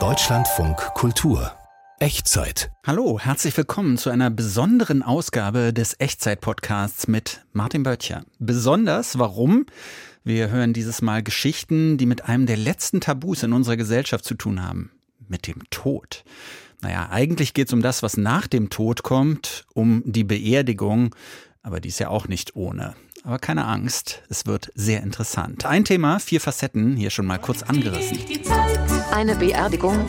Deutschlandfunk Kultur Echtzeit. Hallo, herzlich willkommen zu einer besonderen Ausgabe des Echtzeit-Podcasts mit Martin Böttcher. Besonders, warum? Wir hören dieses Mal Geschichten, die mit einem der letzten Tabus in unserer Gesellschaft zu tun haben. Mit dem Tod. Naja, eigentlich geht es um das, was nach dem Tod kommt, um die Beerdigung, aber die ist ja auch nicht ohne. Aber keine Angst, es wird sehr interessant. Ein Thema, vier Facetten, hier schon mal kurz angerissen. Eine Beerdigung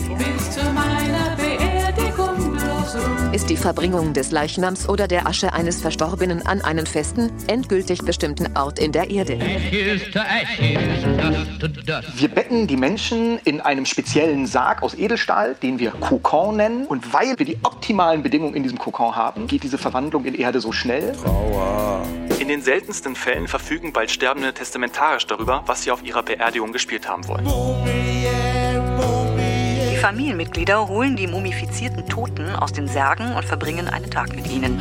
ist die Verbringung des Leichnams oder der Asche eines Verstorbenen an einen festen, endgültig bestimmten Ort in der Erde. Wir betten die Menschen in einem speziellen Sarg aus Edelstahl, den wir Kokon nennen. Und weil wir die optimalen Bedingungen in diesem Kokon haben, geht diese Verwandlung in Erde so schnell. Trauer. In den seltensten Fällen verfügen bald Sterbende testamentarisch darüber, was sie auf ihrer Beerdigung gespielt haben wollen. Familienmitglieder holen die mumifizierten Toten aus den Särgen und verbringen einen Tag mit ihnen.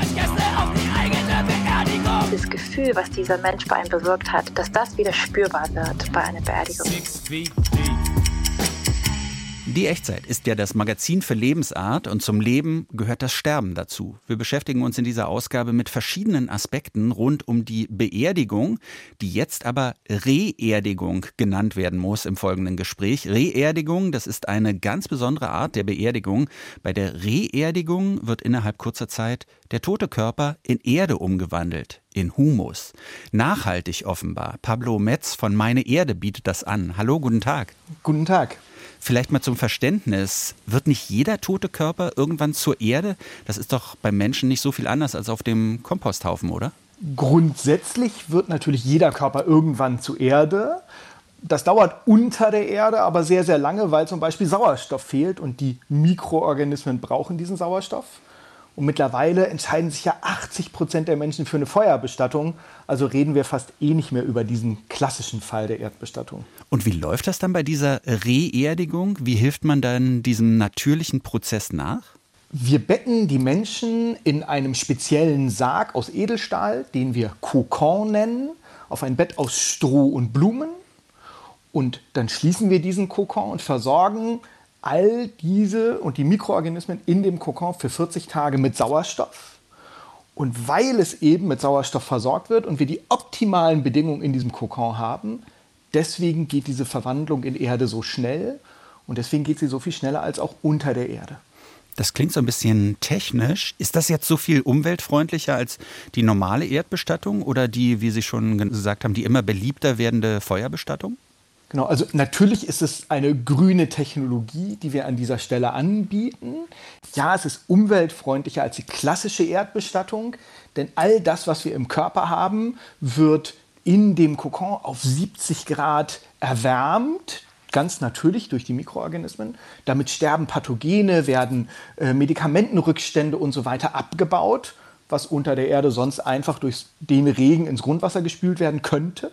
Das Gefühl, was dieser Mensch bei einem bewirkt hat, dass das wieder spürbar wird bei einer Beerdigung. Die Echtzeit ist ja das Magazin für Lebensart und zum Leben gehört das Sterben dazu. Wir beschäftigen uns in dieser Ausgabe mit verschiedenen Aspekten rund um die Beerdigung, die jetzt aber Reerdigung genannt werden muss im folgenden Gespräch. Reerdigung, das ist eine ganz besondere Art der Beerdigung. Bei der Reerdigung wird innerhalb kurzer Zeit der tote Körper in Erde umgewandelt, in Humus. Nachhaltig offenbar. Pablo Metz von Meine Erde bietet das an. Hallo, guten Tag. Guten Tag. Vielleicht mal zum Verständnis, wird nicht jeder tote Körper irgendwann zur Erde? Das ist doch beim Menschen nicht so viel anders als auf dem Komposthaufen, oder? Grundsätzlich wird natürlich jeder Körper irgendwann zur Erde. Das dauert unter der Erde aber sehr, sehr lange, weil zum Beispiel Sauerstoff fehlt und die Mikroorganismen brauchen diesen Sauerstoff. Und mittlerweile entscheiden sich ja 80 Prozent der Menschen für eine Feuerbestattung. Also reden wir fast eh nicht mehr über diesen klassischen Fall der Erdbestattung. Und wie läuft das dann bei dieser Reerdigung? Wie hilft man dann diesem natürlichen Prozess nach? Wir betten die Menschen in einem speziellen Sarg aus Edelstahl, den wir Kokon nennen, auf ein Bett aus Stroh und Blumen. Und dann schließen wir diesen Kokon und versorgen all diese und die Mikroorganismen in dem Kokon für 40 Tage mit Sauerstoff. Und weil es eben mit Sauerstoff versorgt wird und wir die optimalen Bedingungen in diesem Kokon haben, deswegen geht diese Verwandlung in Erde so schnell und deswegen geht sie so viel schneller als auch unter der Erde. Das klingt so ein bisschen technisch. Ist das jetzt so viel umweltfreundlicher als die normale Erdbestattung oder die, wie Sie schon gesagt haben, die immer beliebter werdende Feuerbestattung? Genau, also natürlich ist es eine grüne Technologie, die wir an dieser Stelle anbieten. Ja, es ist umweltfreundlicher als die klassische Erdbestattung, denn all das, was wir im Körper haben, wird in dem Kokon auf 70 Grad erwärmt, ganz natürlich durch die Mikroorganismen. Damit sterben Pathogene, werden äh, Medikamentenrückstände und so weiter abgebaut, was unter der Erde sonst einfach durch den Regen ins Grundwasser gespült werden könnte.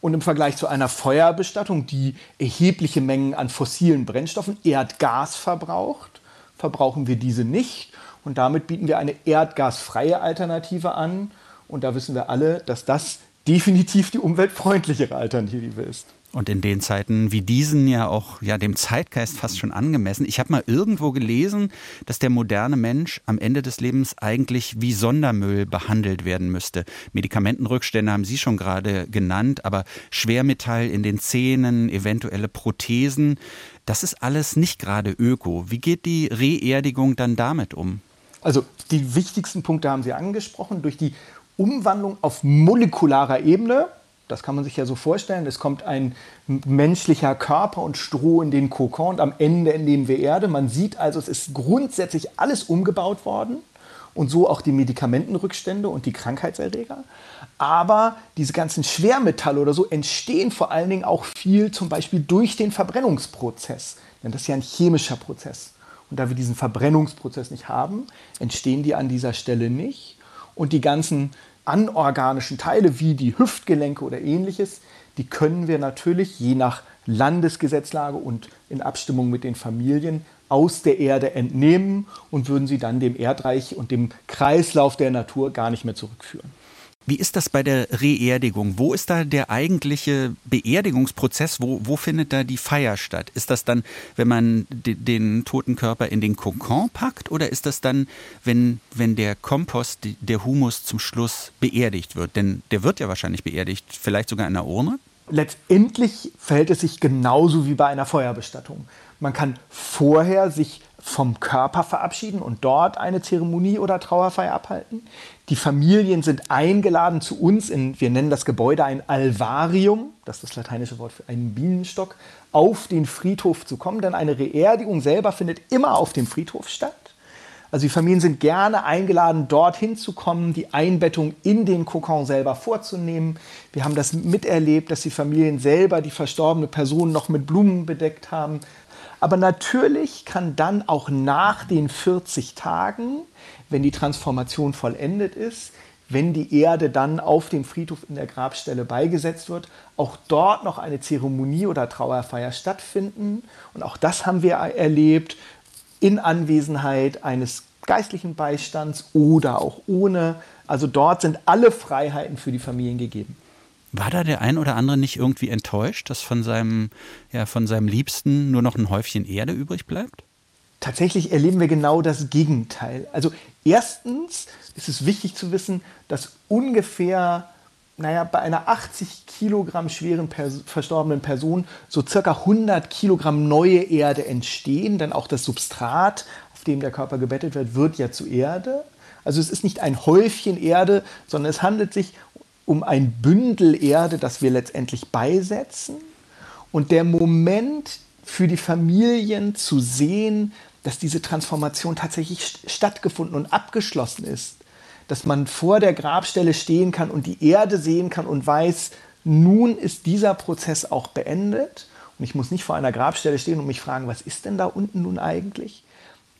Und im Vergleich zu einer Feuerbestattung, die erhebliche Mengen an fossilen Brennstoffen, Erdgas verbraucht, verbrauchen wir diese nicht. Und damit bieten wir eine erdgasfreie Alternative an. Und da wissen wir alle, dass das definitiv die umweltfreundlichere Alternative ist. Und in den Zeiten wie diesen ja auch ja dem Zeitgeist fast schon angemessen. Ich habe mal irgendwo gelesen, dass der moderne Mensch am Ende des Lebens eigentlich wie Sondermüll behandelt werden müsste. Medikamentenrückstände haben Sie schon gerade genannt, aber Schwermetall in den Zähnen, eventuelle Prothesen, das ist alles nicht gerade öko. Wie geht die Reerdigung dann damit um? Also die wichtigsten Punkte haben Sie angesprochen. Durch die Umwandlung auf molekularer Ebene das kann man sich ja so vorstellen. Es kommt ein menschlicher Körper und Stroh in den Kokon und am Ende entnehmen wir Erde. Man sieht also, es ist grundsätzlich alles umgebaut worden und so auch die Medikamentenrückstände und die Krankheitserreger. Aber diese ganzen Schwermetalle oder so entstehen vor allen Dingen auch viel zum Beispiel durch den Verbrennungsprozess. Denn das ist ja ein chemischer Prozess. Und da wir diesen Verbrennungsprozess nicht haben, entstehen die an dieser Stelle nicht. Und die ganzen anorganischen Teile wie die Hüftgelenke oder ähnliches, die können wir natürlich je nach Landesgesetzlage und in Abstimmung mit den Familien aus der Erde entnehmen und würden sie dann dem Erdreich und dem Kreislauf der Natur gar nicht mehr zurückführen. Wie ist das bei der Reerdigung? Wo ist da der eigentliche Beerdigungsprozess? Wo, wo findet da die Feier statt? Ist das dann, wenn man den toten Körper in den Kokon packt oder ist das dann, wenn, wenn der Kompost, der Humus zum Schluss beerdigt wird? Denn der wird ja wahrscheinlich beerdigt, vielleicht sogar in einer Urne? Letztendlich verhält es sich genauso wie bei einer Feuerbestattung. Man kann vorher sich vom Körper verabschieden und dort eine Zeremonie oder Trauerfeier abhalten. Die Familien sind eingeladen zu uns in, wir nennen das Gebäude ein Alvarium, das ist das lateinische Wort für einen Bienenstock, auf den Friedhof zu kommen, denn eine Reerdigung selber findet immer auf dem Friedhof statt. Also die Familien sind gerne eingeladen, dorthin zu kommen, die Einbettung in den Kokon selber vorzunehmen. Wir haben das miterlebt, dass die Familien selber die verstorbene Person noch mit Blumen bedeckt haben. Aber natürlich kann dann auch nach den 40 Tagen, wenn die Transformation vollendet ist, wenn die Erde dann auf dem Friedhof in der Grabstelle beigesetzt wird, auch dort noch eine Zeremonie oder Trauerfeier stattfinden. Und auch das haben wir erlebt in Anwesenheit eines geistlichen Beistands oder auch ohne. Also dort sind alle Freiheiten für die Familien gegeben. War da der ein oder andere nicht irgendwie enttäuscht, dass von seinem, ja, von seinem Liebsten nur noch ein Häufchen Erde übrig bleibt? Tatsächlich erleben wir genau das Gegenteil. Also erstens ist es wichtig zu wissen, dass ungefähr naja, bei einer 80 Kilogramm schweren Pers verstorbenen Person so circa 100 Kilogramm neue Erde entstehen, denn auch das Substrat, auf dem der Körper gebettet wird, wird ja zu Erde. Also es ist nicht ein Häufchen Erde, sondern es handelt sich um ein Bündel Erde, das wir letztendlich beisetzen. Und der Moment für die Familien zu sehen, dass diese Transformation tatsächlich stattgefunden und abgeschlossen ist, dass man vor der Grabstelle stehen kann und die Erde sehen kann und weiß, nun ist dieser Prozess auch beendet. Und ich muss nicht vor einer Grabstelle stehen und mich fragen, was ist denn da unten nun eigentlich?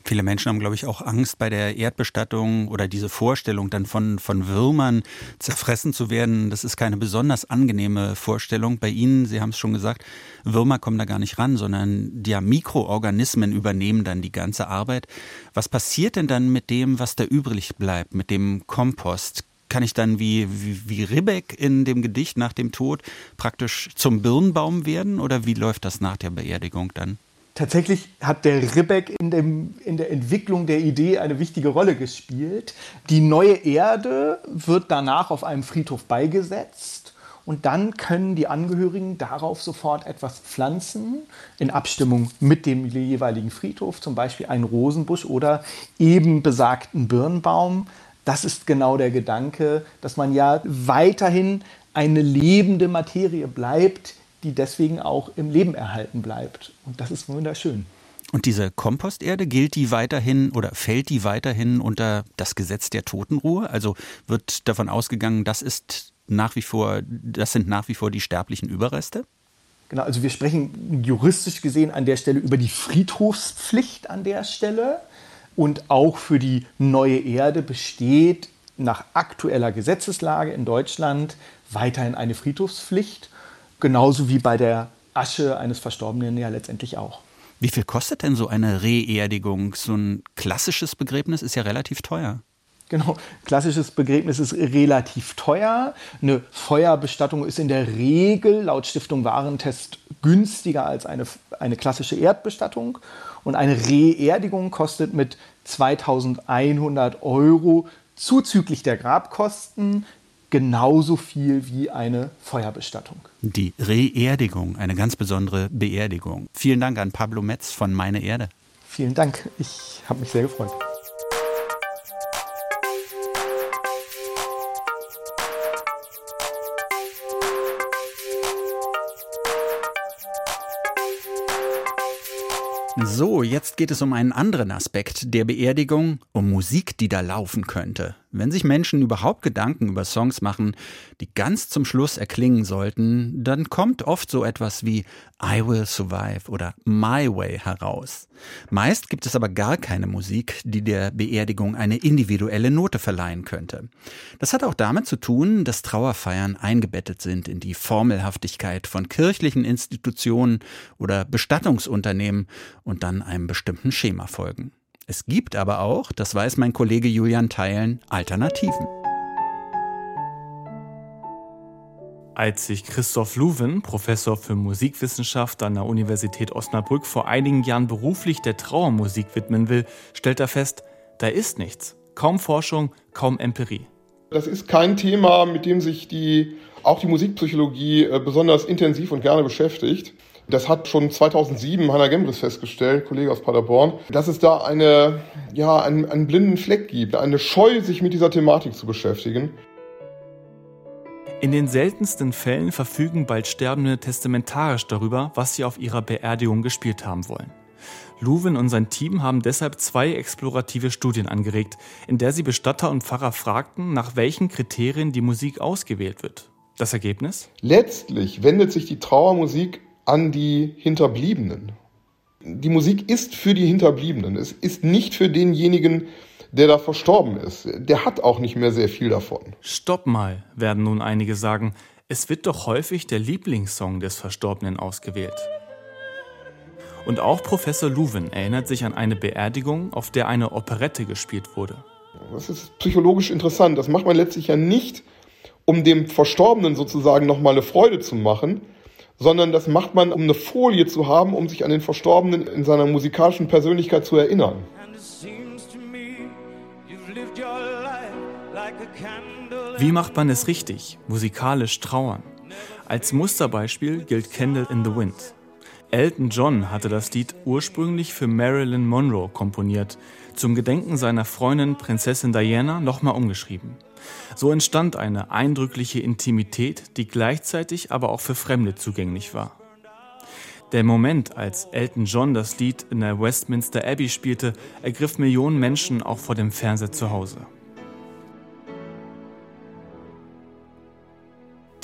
Viele Menschen haben, glaube ich, auch Angst bei der Erdbestattung oder diese Vorstellung, dann von, von Würmern zerfressen zu werden. Das ist keine besonders angenehme Vorstellung. Bei Ihnen, Sie haben es schon gesagt, Würmer kommen da gar nicht ran, sondern die ja, Mikroorganismen übernehmen dann die ganze Arbeit. Was passiert denn dann mit dem, was da übrig bleibt, mit dem Kompost? Kann ich dann wie, wie, wie Ribbeck in dem Gedicht nach dem Tod praktisch zum Birnbaum werden oder wie läuft das nach der Beerdigung dann? Tatsächlich hat der Ribbeck in, dem, in der Entwicklung der Idee eine wichtige Rolle gespielt. Die neue Erde wird danach auf einem Friedhof beigesetzt und dann können die Angehörigen darauf sofort etwas pflanzen, in Abstimmung mit dem jeweiligen Friedhof, zum Beispiel einen Rosenbusch oder eben besagten Birnbaum. Das ist genau der Gedanke, dass man ja weiterhin eine lebende Materie bleibt, die deswegen auch im Leben erhalten bleibt. Und das ist wunderschön. Und diese Komposterde gilt die weiterhin oder fällt die weiterhin unter das Gesetz der Totenruhe? Also wird davon ausgegangen, das ist nach wie vor, das sind nach wie vor die sterblichen Überreste? Genau, also wir sprechen juristisch gesehen an der Stelle über die Friedhofspflicht an der Stelle. Und auch für die neue Erde besteht nach aktueller Gesetzeslage in Deutschland weiterhin eine Friedhofspflicht. Genauso wie bei der Asche eines Verstorbenen ja letztendlich auch. Wie viel kostet denn so eine Reerdigung? So ein klassisches Begräbnis ist ja relativ teuer. Genau, klassisches Begräbnis ist relativ teuer. Eine Feuerbestattung ist in der Regel laut Stiftung Warentest günstiger als eine, eine klassische Erdbestattung. Und eine Reerdigung kostet mit 2100 Euro zuzüglich der Grabkosten genauso viel wie eine Feuerbestattung. Die Reerdigung, eine ganz besondere Beerdigung. Vielen Dank an Pablo Metz von Meine Erde. Vielen Dank, ich habe mich sehr gefreut. So, jetzt geht es um einen anderen Aspekt der Beerdigung, um Musik, die da laufen könnte. Wenn sich Menschen überhaupt Gedanken über Songs machen, die ganz zum Schluss erklingen sollten, dann kommt oft so etwas wie I Will Survive oder My Way heraus. Meist gibt es aber gar keine Musik, die der Beerdigung eine individuelle Note verleihen könnte. Das hat auch damit zu tun, dass Trauerfeiern eingebettet sind in die Formelhaftigkeit von kirchlichen Institutionen oder Bestattungsunternehmen und dann einem bestimmten Schema folgen. Es gibt aber auch, das weiß mein Kollege Julian Teilen, Alternativen. Als sich Christoph Luwen, Professor für Musikwissenschaft an der Universität Osnabrück, vor einigen Jahren beruflich der Trauermusik widmen will, stellt er fest, da ist nichts. Kaum Forschung, kaum Empirie. Das ist kein Thema, mit dem sich die, auch die Musikpsychologie äh, besonders intensiv und gerne beschäftigt. Das hat schon 2007 Hannah Gembris festgestellt, Kollege aus Paderborn, dass es da eine, ja, einen, einen blinden Fleck gibt, eine Scheu, sich mit dieser Thematik zu beschäftigen. In den seltensten Fällen verfügen bald Sterbende testamentarisch darüber, was sie auf ihrer Beerdigung gespielt haben wollen. Luwin und sein Team haben deshalb zwei explorative Studien angeregt, in der sie Bestatter und Pfarrer fragten, nach welchen Kriterien die Musik ausgewählt wird. Das Ergebnis? Letztlich wendet sich die Trauermusik an die Hinterbliebenen. Die Musik ist für die Hinterbliebenen. Es ist nicht für denjenigen, der da verstorben ist. Der hat auch nicht mehr sehr viel davon. Stopp mal, werden nun einige sagen. Es wird doch häufig der Lieblingssong des Verstorbenen ausgewählt. Und auch Professor Luwen erinnert sich an eine Beerdigung, auf der eine Operette gespielt wurde. Das ist psychologisch interessant. Das macht man letztlich ja nicht, um dem Verstorbenen sozusagen nochmal eine Freude zu machen, sondern das macht man, um eine Folie zu haben, um sich an den Verstorbenen in seiner musikalischen Persönlichkeit zu erinnern. Wie macht man es richtig, musikalisch trauern? Als Musterbeispiel gilt Candle in the Wind. Elton John hatte das Lied ursprünglich für Marilyn Monroe komponiert, zum Gedenken seiner Freundin Prinzessin Diana nochmal umgeschrieben. So entstand eine eindrückliche Intimität, die gleichzeitig aber auch für Fremde zugänglich war. Der Moment, als Elton John das Lied in der Westminster Abbey spielte, ergriff Millionen Menschen auch vor dem Fernseher zu Hause.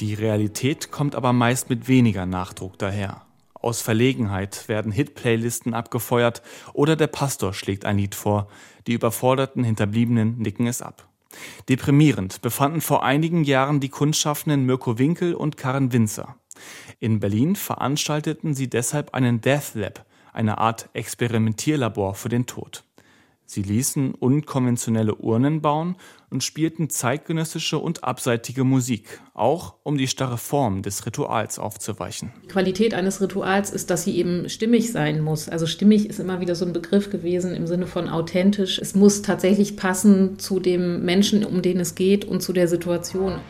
Die Realität kommt aber meist mit weniger Nachdruck daher. Aus Verlegenheit werden Hit-Playlisten abgefeuert oder der Pastor schlägt ein Lied vor. Die überforderten Hinterbliebenen nicken es ab. Deprimierend befanden vor einigen Jahren die Kundschaffenden Mirko Winkel und Karen Winzer. In Berlin veranstalteten sie deshalb einen Death Lab, eine Art Experimentierlabor für den Tod. Sie ließen unkonventionelle Urnen bauen und spielten zeitgenössische und abseitige Musik, auch um die starre Form des Rituals aufzuweichen. Die Qualität eines Rituals ist, dass sie eben stimmig sein muss. Also stimmig ist immer wieder so ein Begriff gewesen im Sinne von authentisch. Es muss tatsächlich passen zu dem Menschen, um den es geht und zu der Situation.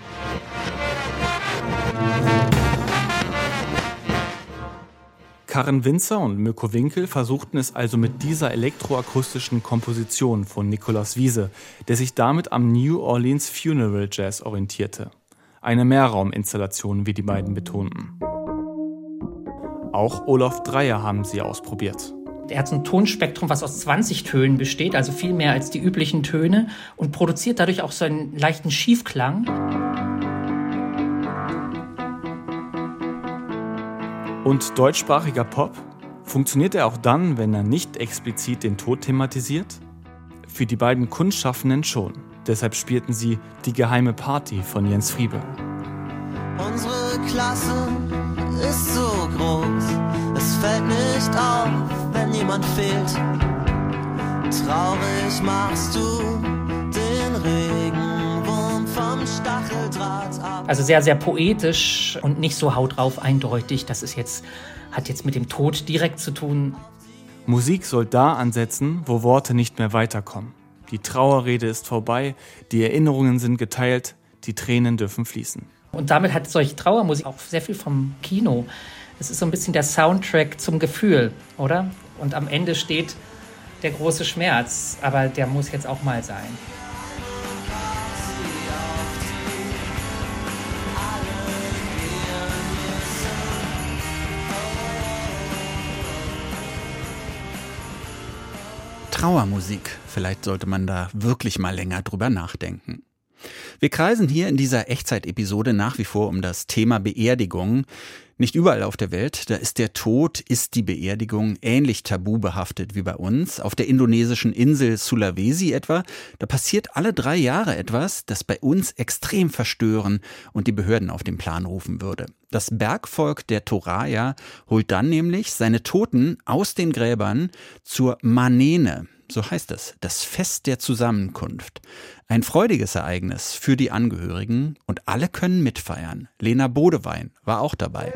Karen Winzer und Mirko Winkel versuchten es also mit dieser elektroakustischen Komposition von Nicolas Wiese, der sich damit am New Orleans Funeral Jazz orientierte. Eine Mehrrauminstallation, wie die beiden betonten. Auch Olaf Dreier haben sie ausprobiert. Er hat so ein Tonspektrum, was aus 20 Tönen besteht, also viel mehr als die üblichen Töne und produziert dadurch auch so einen leichten Schiefklang. Und deutschsprachiger Pop? Funktioniert er auch dann, wenn er nicht explizit den Tod thematisiert? Für die beiden Kunstschaffenden schon. Deshalb spielten sie Die geheime Party von Jens Friebe. Unsere Klasse ist so groß, es fällt nicht auf, wenn jemand fehlt. Traurig machst du Also sehr, sehr poetisch und nicht so haut drauf eindeutig. Das ist jetzt, hat jetzt mit dem Tod direkt zu tun. Musik soll da ansetzen, wo Worte nicht mehr weiterkommen. Die Trauerrede ist vorbei, die Erinnerungen sind geteilt, die Tränen dürfen fließen. Und damit hat solche Trauermusik auch sehr viel vom Kino. Es ist so ein bisschen der Soundtrack zum Gefühl, oder? Und am Ende steht der große Schmerz, aber der muss jetzt auch mal sein. Trauermusik. Vielleicht sollte man da wirklich mal länger drüber nachdenken. Wir kreisen hier in dieser Echtzeit-Episode nach wie vor um das Thema Beerdigung. Nicht überall auf der Welt, da ist der Tod, ist die Beerdigung ähnlich tabu behaftet wie bei uns. Auf der indonesischen Insel Sulawesi etwa, da passiert alle drei Jahre etwas, das bei uns extrem verstören und die Behörden auf den Plan rufen würde. Das Bergvolk der Toraya holt dann nämlich seine Toten aus den Gräbern zur Manene. So heißt es, das Fest der Zusammenkunft. Ein freudiges Ereignis für die Angehörigen und alle können mitfeiern. Lena Bodewein war auch dabei.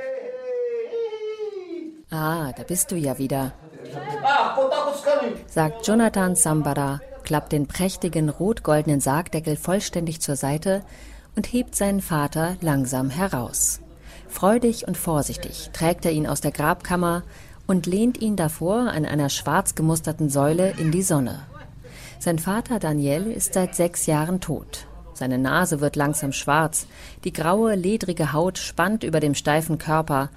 Ah, da bist du ja wieder, sagt Jonathan Sambara, klappt den prächtigen rot-goldenen Sargdeckel vollständig zur Seite und hebt seinen Vater langsam heraus. Freudig und vorsichtig trägt er ihn aus der Grabkammer und lehnt ihn davor an einer schwarz gemusterten Säule in die Sonne. Sein Vater Daniel ist seit sechs Jahren tot. Seine Nase wird langsam schwarz, die graue, ledrige Haut spannt über dem steifen Körper,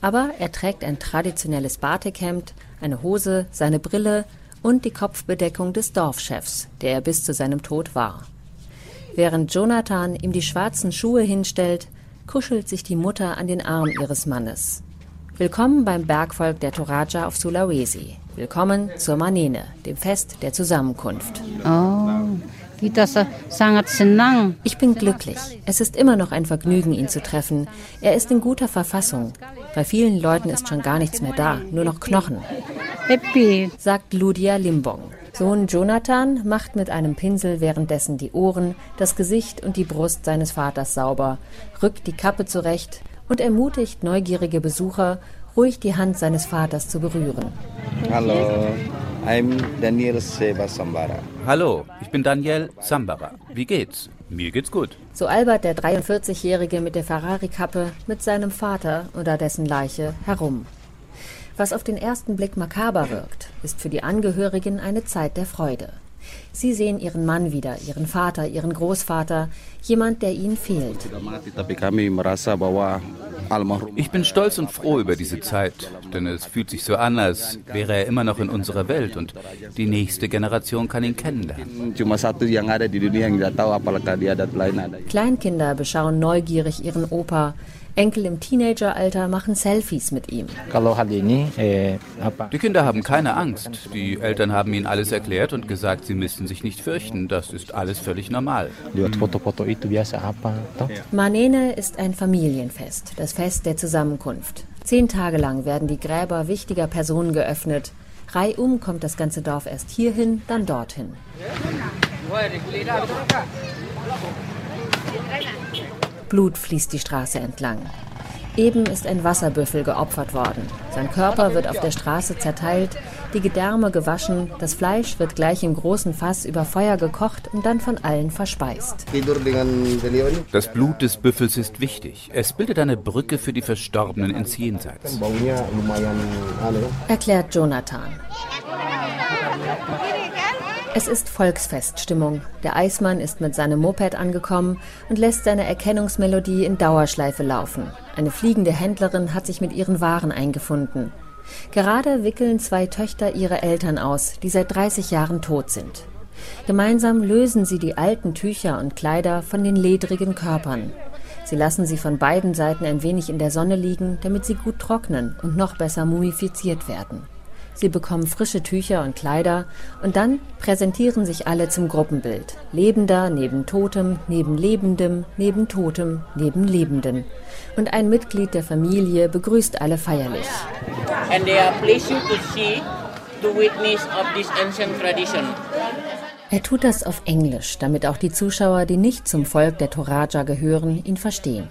aber er trägt ein traditionelles Batikhemd, eine Hose, seine Brille und die Kopfbedeckung des Dorfchefs, der er bis zu seinem Tod war. Während Jonathan ihm die schwarzen Schuhe hinstellt, kuschelt sich die Mutter an den Arm ihres Mannes. Willkommen beim Bergvolk der Toraja auf Sulawesi. Willkommen zur Manene, dem Fest der Zusammenkunft. Oh. Ich bin glücklich. Es ist immer noch ein Vergnügen, ihn zu treffen. Er ist in guter Verfassung. Bei vielen Leuten ist schon gar nichts mehr da, nur noch Knochen. Happy, sagt Ludia Limbong. Sohn Jonathan macht mit einem Pinsel währenddessen die Ohren, das Gesicht und die Brust seines Vaters sauber, rückt die Kappe zurecht und ermutigt neugierige Besucher, ruhig die Hand seines Vaters zu berühren. Hallo, I'm Daniel Seba Sambara. Hallo, ich bin Daniel Sambara. Wie geht's? Mir geht's gut. So albert der 43-Jährige mit der Ferrari-Kappe mit seinem Vater oder dessen Leiche herum. Was auf den ersten Blick makaber wirkt, ist für die Angehörigen eine Zeit der Freude. Sie sehen ihren Mann wieder, ihren Vater, ihren Großvater, jemand, der ihnen fehlt. Ich bin stolz und froh über diese Zeit, denn es fühlt sich so an, als wäre er immer noch in unserer Welt und die nächste Generation kann ihn kennenlernen. Kleinkinder beschauen neugierig ihren Opa. Enkel im Teenageralter machen Selfies mit ihm. Die Kinder haben keine Angst. Die Eltern haben ihnen alles erklärt und gesagt, sie müssten sich nicht fürchten. Das ist alles völlig normal. Manene ist ein Familienfest, das Fest der Zusammenkunft. Zehn Tage lang werden die Gräber wichtiger Personen geöffnet. Reihum kommt das ganze Dorf erst hierhin, dann dorthin. Blut fließt die Straße entlang. Eben ist ein Wasserbüffel geopfert worden. Sein Körper wird auf der Straße zerteilt, die Gedärme gewaschen, das Fleisch wird gleich im großen Fass über Feuer gekocht und dann von allen verspeist. Das Blut des Büffels ist wichtig. Es bildet eine Brücke für die Verstorbenen ins Jenseits. Erklärt Jonathan. Es ist Volksfeststimmung. Der Eismann ist mit seinem Moped angekommen und lässt seine Erkennungsmelodie in Dauerschleife laufen. Eine fliegende Händlerin hat sich mit ihren Waren eingefunden. Gerade wickeln zwei Töchter ihre Eltern aus, die seit 30 Jahren tot sind. Gemeinsam lösen sie die alten Tücher und Kleider von den ledrigen Körpern. Sie lassen sie von beiden Seiten ein wenig in der Sonne liegen, damit sie gut trocknen und noch besser mumifiziert werden. Sie bekommen frische Tücher und Kleider und dann präsentieren sich alle zum Gruppenbild. Lebender neben Totem, neben Lebendem, neben Totem, neben Lebenden. Und ein Mitglied der Familie begrüßt alle feierlich. And they are pleased to see, to witness of this ancient tradition. Er tut das auf Englisch, damit auch die Zuschauer, die nicht zum Volk der Toraja gehören, ihn verstehen.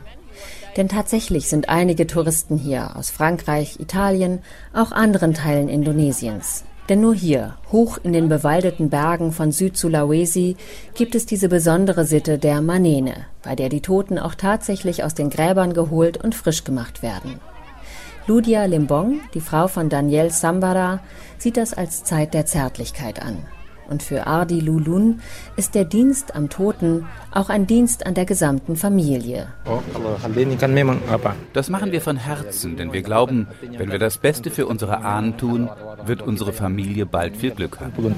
Denn tatsächlich sind einige Touristen hier aus Frankreich, Italien, auch anderen Teilen Indonesiens. Denn nur hier, hoch in den bewaldeten Bergen von Süd-Sulawesi, gibt es diese besondere Sitte der Manene, bei der die Toten auch tatsächlich aus den Gräbern geholt und frisch gemacht werden. Ludia Limbong, die Frau von Daniel Sambara, sieht das als Zeit der Zärtlichkeit an. Und für Ardi Lulun ist der Dienst am Toten auch ein Dienst an der gesamten Familie. Das machen wir von Herzen, denn wir glauben, wenn wir das Beste für unsere Ahnen tun, wird unsere Familie bald viel Glück haben.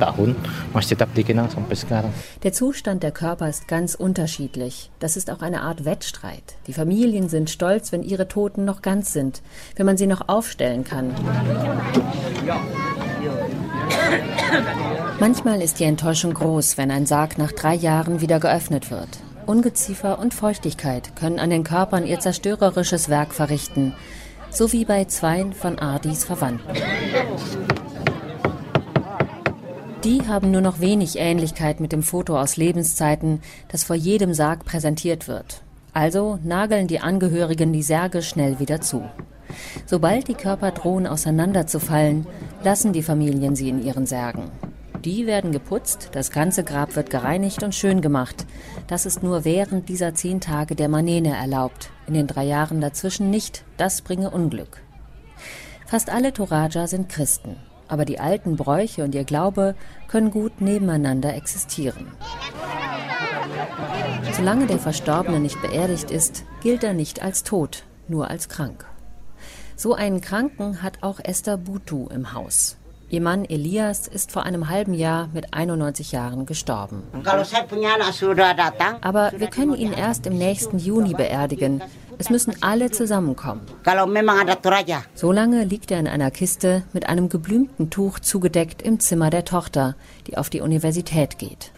Der Zustand der Körper ist ganz unterschiedlich. Das ist auch eine Art Wettstreit. Die Familien sind stolz, wenn ihre Toten noch ganz sind, wenn man sie noch aufstellen kann. Manchmal ist die Enttäuschung groß, wenn ein Sarg nach drei Jahren wieder geöffnet wird. Ungeziefer und Feuchtigkeit können an den Körpern ihr zerstörerisches Werk verrichten, so wie bei zweien von Ardis Verwandten. Die haben nur noch wenig Ähnlichkeit mit dem Foto aus Lebenszeiten, das vor jedem Sarg präsentiert wird. Also nageln die Angehörigen die Särge schnell wieder zu. Sobald die Körper drohen auseinanderzufallen, lassen die Familien sie in ihren Särgen. Die werden geputzt, das ganze Grab wird gereinigt und schön gemacht. Das ist nur während dieser zehn Tage der Manene erlaubt. In den drei Jahren dazwischen nicht. Das bringe Unglück. Fast alle Toraja sind Christen. Aber die alten Bräuche und ihr Glaube können gut nebeneinander existieren. Solange der Verstorbene nicht beerdigt ist, gilt er nicht als tot, nur als krank. So einen Kranken hat auch Esther Butu im Haus. Ihr Mann Elias ist vor einem halben Jahr mit 91 Jahren gestorben. Aber wir können ihn erst im nächsten Juni beerdigen. Es müssen alle zusammenkommen. Solange liegt er in einer Kiste mit einem geblümten Tuch zugedeckt im Zimmer der Tochter, die auf die Universität geht.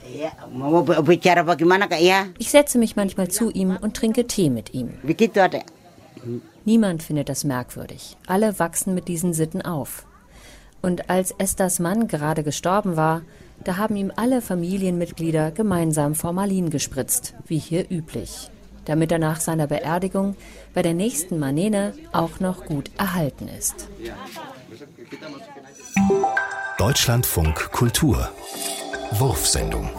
Ich setze mich manchmal zu ihm und trinke Tee mit ihm. Niemand findet das merkwürdig. Alle wachsen mit diesen Sitten auf. Und als Esthers Mann gerade gestorben war, da haben ihm alle Familienmitglieder gemeinsam Formalin gespritzt, wie hier üblich, damit er nach seiner Beerdigung bei der nächsten Manene auch noch gut erhalten ist. Deutschlandfunk Kultur Wurfsendung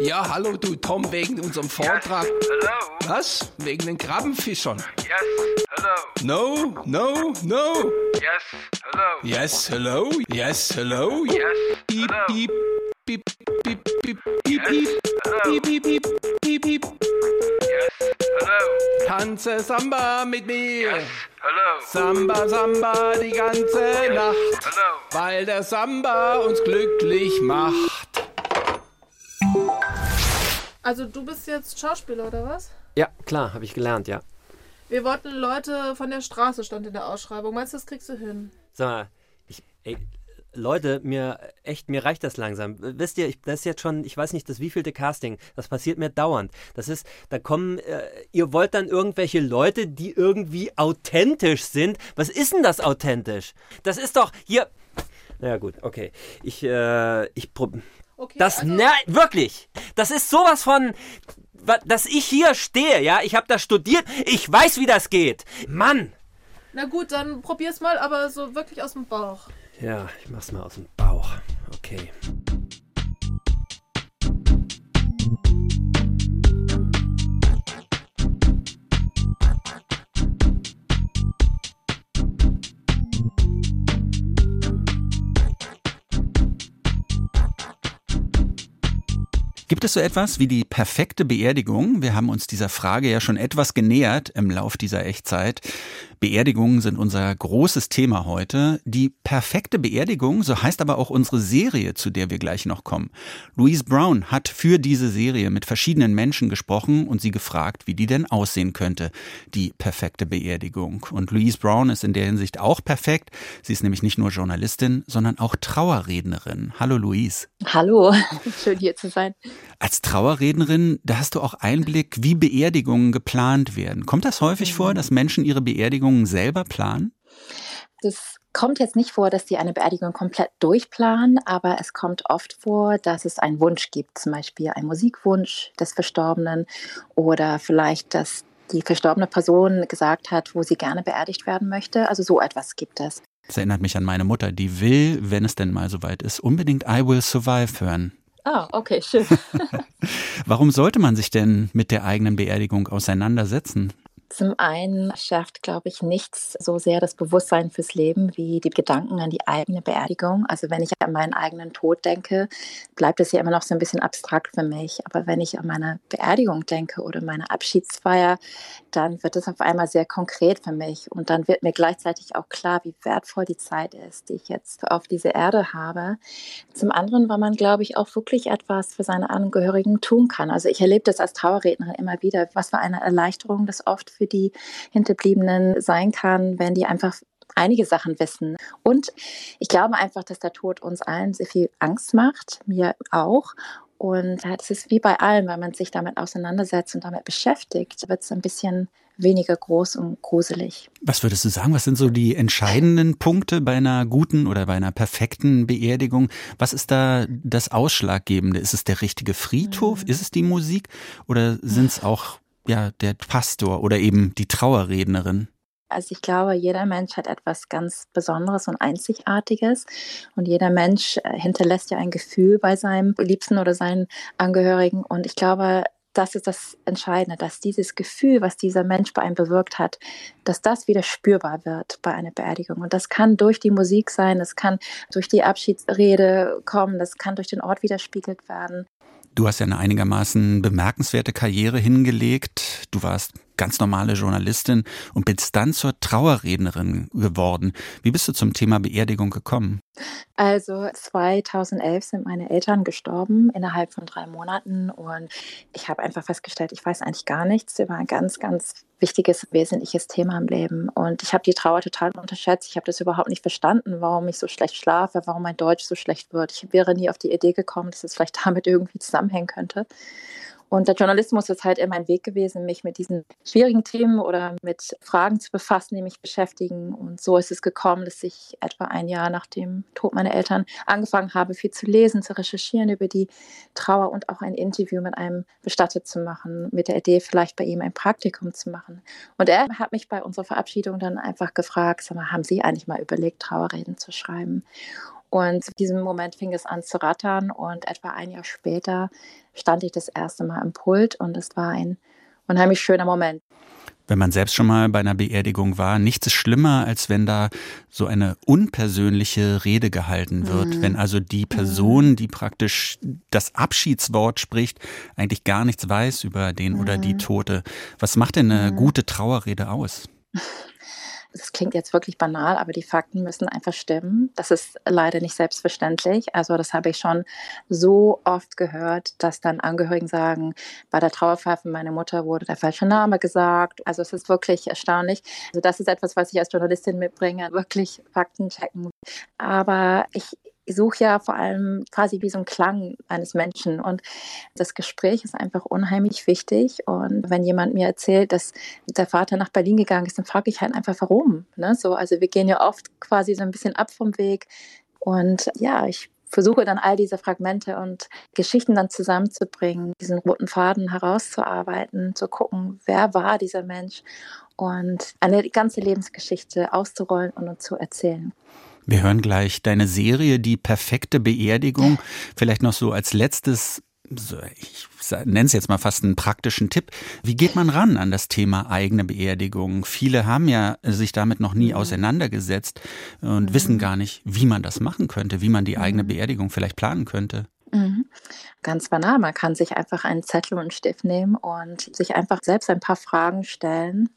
Ja, hallo du Tom, wegen unserem Vortrag. Yes, hello. Was? Wegen den Krabbenfischern? Yes, hello. No, no, no. Yes, hello. Yes, hello. Yes, hello. Yes, hello. piep, piep, piep, piep, Yes, hello. Yes, hello. Tanze Samba mit mir. Yes, hello. Samba, Samba die ganze Nacht, Hello. weil der Samba uns glücklich macht. Also du bist jetzt Schauspieler oder was? Ja, klar, habe ich gelernt, ja. Wir wollten Leute von der Straße, stand in der Ausschreibung. Meinst du, das kriegst du hin? Sag mal, ich, ey, Leute, mir, echt, mir reicht das langsam. Wisst ihr, ich, das ist jetzt schon, ich weiß nicht, das wievielte Casting. Das passiert mir dauernd. Das ist, da kommen, äh, ihr wollt dann irgendwelche Leute, die irgendwie authentisch sind. Was ist denn das authentisch? Das ist doch hier. Na ja, gut, okay. Ich, äh, ich prob. Okay, das, also- nein, wirklich. Das ist sowas von, dass ich hier stehe, ja. Ich habe das studiert. Ich weiß, wie das geht. Mann. Na gut, dann probier's mal, aber so wirklich aus dem Bauch. Ja, ich mach's mal aus dem Bauch. Okay. Gibt es so etwas wie die perfekte Beerdigung? Wir haben uns dieser Frage ja schon etwas genähert im Lauf dieser Echtzeit. Beerdigungen sind unser großes Thema heute. Die perfekte Beerdigung, so heißt aber auch unsere Serie, zu der wir gleich noch kommen. Louise Brown hat für diese Serie mit verschiedenen Menschen gesprochen und sie gefragt, wie die denn aussehen könnte, die perfekte Beerdigung. Und Louise Brown ist in der Hinsicht auch perfekt. Sie ist nämlich nicht nur Journalistin, sondern auch Trauerrednerin. Hallo Louise. Hallo, schön hier zu sein. Als Trauerrednerin, da hast du auch Einblick, wie Beerdigungen geplant werden. Kommt das häufig vor, dass Menschen ihre Beerdigungen selber planen? Das kommt jetzt nicht vor, dass die eine Beerdigung komplett durchplanen, aber es kommt oft vor, dass es einen Wunsch gibt, zum Beispiel einen Musikwunsch des Verstorbenen oder vielleicht, dass die verstorbene Person gesagt hat, wo sie gerne beerdigt werden möchte. Also so etwas gibt es. Das erinnert mich an meine Mutter, die will, wenn es denn mal soweit ist, unbedingt I Will Survive hören. Ah, okay, schön. Warum sollte man sich denn mit der eigenen Beerdigung auseinandersetzen? Zum einen schärft, glaube ich, nichts so sehr das Bewusstsein fürs Leben wie die Gedanken an die eigene Beerdigung. Also wenn ich an meinen eigenen Tod denke, bleibt es ja immer noch so ein bisschen abstrakt für mich. Aber wenn ich an meine Beerdigung denke oder meine Abschiedsfeier, dann wird es auf einmal sehr konkret für mich. Und dann wird mir gleichzeitig auch klar, wie wertvoll die Zeit ist, die ich jetzt auf dieser Erde habe. Zum anderen, weil man, glaube ich, auch wirklich etwas für seine Angehörigen tun kann. Also ich erlebe das als Trauerrednerin immer wieder, was für eine Erleichterung das oft für die Hinterbliebenen sein kann, wenn die einfach einige Sachen wissen. Und ich glaube einfach, dass der Tod uns allen sehr viel Angst macht, mir auch. Und das ist wie bei allem, wenn man sich damit auseinandersetzt und damit beschäftigt, wird es ein bisschen weniger groß und gruselig. Was würdest du sagen, was sind so die entscheidenden Punkte bei einer guten oder bei einer perfekten Beerdigung? Was ist da das Ausschlaggebende? Ist es der richtige Friedhof? Mhm. Ist es die Musik? Oder sind es auch ja, der Pastor oder eben die Trauerrednerin? Also ich glaube, jeder Mensch hat etwas ganz Besonderes und Einzigartiges und jeder Mensch äh, hinterlässt ja ein Gefühl bei seinem Liebsten oder seinen Angehörigen und ich glaube, das ist das Entscheidende, dass dieses Gefühl, was dieser Mensch bei einem bewirkt hat, dass das wieder spürbar wird bei einer Beerdigung. Und das kann durch die Musik sein, das kann durch die Abschiedsrede kommen, das kann durch den Ort widerspiegelt werden. Du hast ja eine einigermaßen bemerkenswerte Karriere hingelegt. Du warst ganz normale Journalistin und bist dann zur Trauerrednerin geworden. Wie bist du zum Thema Beerdigung gekommen? Also 2011 sind meine Eltern gestorben innerhalb von drei Monaten und ich habe einfach festgestellt, ich weiß eigentlich gar nichts. War ein ganz, ganz wichtiges, wesentliches Thema im Leben und ich habe die Trauer total unterschätzt. Ich habe das überhaupt nicht verstanden, warum ich so schlecht schlafe, warum mein Deutsch so schlecht wird. Ich wäre nie auf die Idee gekommen, dass es vielleicht damit irgendwie zusammenhängen könnte. Und der Journalismus ist halt immer ein Weg gewesen, mich mit diesen schwierigen Themen oder mit Fragen zu befassen, die mich beschäftigen. Und so ist es gekommen, dass ich etwa ein Jahr nach dem Tod meiner Eltern angefangen habe, viel zu lesen, zu recherchieren über die Trauer und auch ein Interview mit einem Bestattet zu machen, mit der Idee, vielleicht bei ihm ein Praktikum zu machen. Und er hat mich bei unserer Verabschiedung dann einfach gefragt, sag mal, haben Sie eigentlich mal überlegt, Trauerreden zu schreiben? Und in diesem Moment fing es an zu rattern und etwa ein Jahr später stand ich das erste Mal im Pult und es war ein unheimlich schöner Moment. Wenn man selbst schon mal bei einer Beerdigung war, nichts ist schlimmer, als wenn da so eine unpersönliche Rede gehalten wird. Mhm. Wenn also die Person, die praktisch das Abschiedswort spricht, eigentlich gar nichts weiß über den mhm. oder die mhm. Tote. Was macht denn eine mhm. gute Trauerrede aus? Das klingt jetzt wirklich banal, aber die Fakten müssen einfach stimmen. Das ist leider nicht selbstverständlich. Also das habe ich schon so oft gehört, dass dann Angehörigen sagen, bei der Trauerpfeife meiner Mutter wurde der falsche Name gesagt. Also es ist wirklich erstaunlich. Also das ist etwas, was ich als Journalistin mitbringe, wirklich Fakten checken. Aber ich suche ja vor allem quasi wie so ein Klang eines Menschen. Und das Gespräch ist einfach unheimlich wichtig. Und wenn jemand mir erzählt, dass der Vater nach Berlin gegangen ist, dann frage ich halt einfach, warum. Ne? So, also wir gehen ja oft quasi so ein bisschen ab vom Weg. Und ja, ich versuche dann all diese Fragmente und Geschichten dann zusammenzubringen, diesen roten Faden herauszuarbeiten, zu gucken, wer war dieser Mensch und eine ganze Lebensgeschichte auszurollen und zu erzählen. Wir hören gleich deine Serie Die perfekte Beerdigung. Vielleicht noch so als letztes ich nenne es jetzt mal fast einen praktischen Tipp. Wie geht man ran an das Thema eigene Beerdigung? Viele haben ja sich damit noch nie mhm. auseinandergesetzt und mhm. wissen gar nicht, wie man das machen könnte, wie man die eigene mhm. Beerdigung vielleicht planen könnte. Mhm. Ganz banal, man kann sich einfach einen Zettel und einen Stift nehmen und sich einfach selbst ein paar Fragen stellen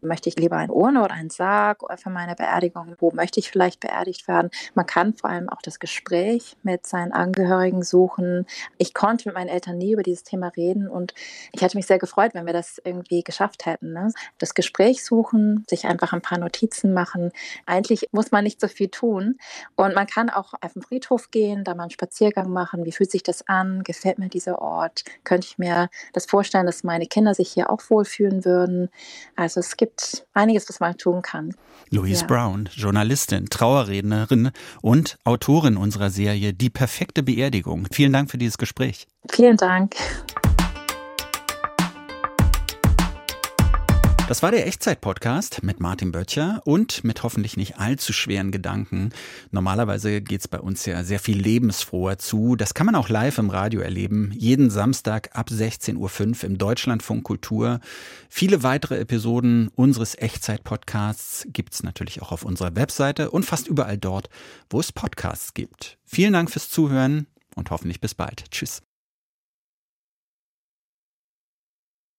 Möchte ich lieber eine Urne oder einen Sarg für meine Beerdigung? Wo möchte ich vielleicht beerdigt werden? Man kann vor allem auch das Gespräch mit seinen Angehörigen suchen. Ich konnte mit meinen Eltern nie über dieses Thema reden und ich hätte mich sehr gefreut, wenn wir das irgendwie geschafft hätten. Ne? Das Gespräch suchen, sich einfach ein paar Notizen machen. Eigentlich muss man nicht so viel tun und man kann auch auf den Friedhof gehen, da mal einen Spaziergang machen. Wie fühlt sich das an? Gefällt mir dieser Ort? Könnte ich mir das vorstellen, dass meine Kinder sich hier auch wohlfühlen würden? Also es gibt einiges, was man tun kann. Louise ja. Brown, Journalistin, Trauerrednerin und Autorin unserer Serie Die perfekte Beerdigung. Vielen Dank für dieses Gespräch. Vielen Dank. Das war der Echtzeit-Podcast mit Martin Böttcher und mit hoffentlich nicht allzu schweren Gedanken. Normalerweise geht's bei uns ja sehr viel lebensfroher zu. Das kann man auch live im Radio erleben. Jeden Samstag ab 16.05 Uhr im Deutschlandfunk Kultur. Viele weitere Episoden unseres Echtzeit-Podcasts gibt's natürlich auch auf unserer Webseite und fast überall dort, wo es Podcasts gibt. Vielen Dank fürs Zuhören und hoffentlich bis bald. Tschüss.